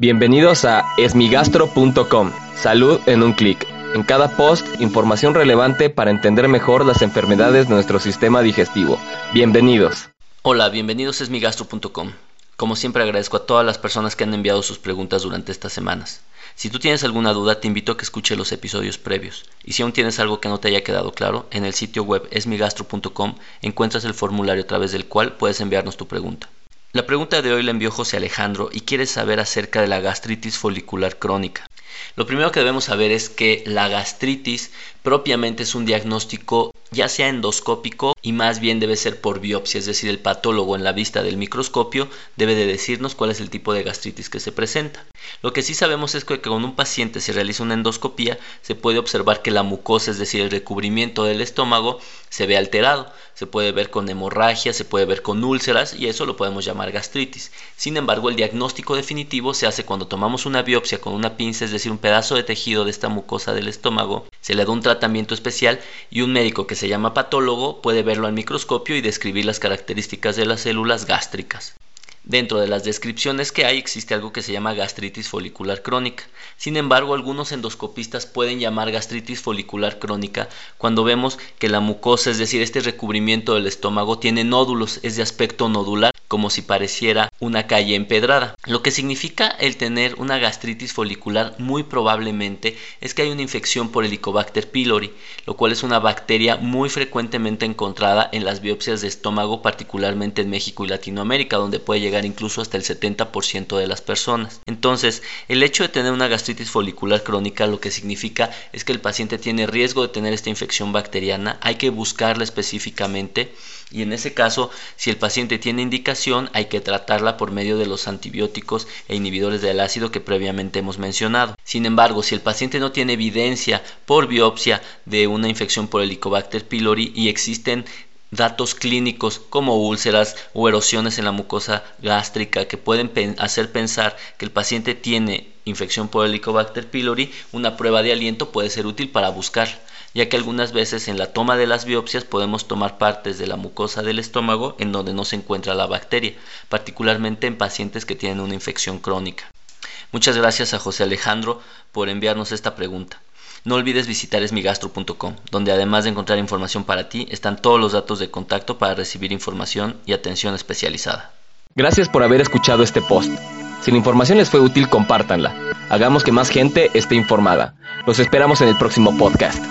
Bienvenidos a esmigastro.com. Salud en un clic. En cada post, información relevante para entender mejor las enfermedades de nuestro sistema digestivo. Bienvenidos. Hola, bienvenidos a esmigastro.com. Como siempre agradezco a todas las personas que han enviado sus preguntas durante estas semanas. Si tú tienes alguna duda, te invito a que escuche los episodios previos. Y si aún tienes algo que no te haya quedado claro, en el sitio web esmigastro.com encuentras el formulario a través del cual puedes enviarnos tu pregunta. La pregunta de hoy la envió José Alejandro y quiere saber acerca de la gastritis folicular crónica. Lo primero que debemos saber es que la gastritis propiamente es un diagnóstico ya sea endoscópico y más bien debe ser por biopsia, es decir, el patólogo en la vista del microscopio debe de decirnos cuál es el tipo de gastritis que se presenta. Lo que sí sabemos es que con un paciente se realiza una endoscopía se puede observar que la mucosa, es decir, el recubrimiento del estómago, se ve alterado. Se puede ver con hemorragia, se puede ver con úlceras y eso lo podemos llamar gastritis. Sin embargo, el diagnóstico definitivo se hace cuando tomamos una biopsia con una pinza, es decir, un pedazo de tejido de esta mucosa del estómago, se le da un tratamiento especial y un médico que se llama patólogo puede verlo al microscopio y describir las características de las células gástricas. Dentro de las descripciones que hay existe algo que se llama gastritis folicular crónica. Sin embargo, algunos endoscopistas pueden llamar gastritis folicular crónica cuando vemos que la mucosa, es decir, este recubrimiento del estómago, tiene nódulos, es de aspecto nodular como si pareciera una calle empedrada. Lo que significa el tener una gastritis folicular muy probablemente es que hay una infección por Helicobacter pylori, lo cual es una bacteria muy frecuentemente encontrada en las biopsias de estómago, particularmente en México y Latinoamérica, donde puede llegar incluso hasta el 70% de las personas. Entonces, el hecho de tener una gastritis folicular crónica lo que significa es que el paciente tiene riesgo de tener esta infección bacteriana, hay que buscarla específicamente y en ese caso, si el paciente tiene indicación, hay que tratarla por medio de los antibióticos e inhibidores del ácido que previamente hemos mencionado. Sin embargo, si el paciente no tiene evidencia por biopsia de una infección por Helicobacter pylori y existen datos clínicos como úlceras o erosiones en la mucosa gástrica que pueden hacer pensar que el paciente tiene infección por Helicobacter pylori, una prueba de aliento puede ser útil para buscar ya que algunas veces en la toma de las biopsias podemos tomar partes de la mucosa del estómago en donde no se encuentra la bacteria, particularmente en pacientes que tienen una infección crónica. Muchas gracias a José Alejandro por enviarnos esta pregunta. No olvides visitar esmigastro.com, donde además de encontrar información para ti, están todos los datos de contacto para recibir información y atención especializada. Gracias por haber escuchado este post. Si la información les fue útil, compártanla. Hagamos que más gente esté informada. Los esperamos en el próximo podcast.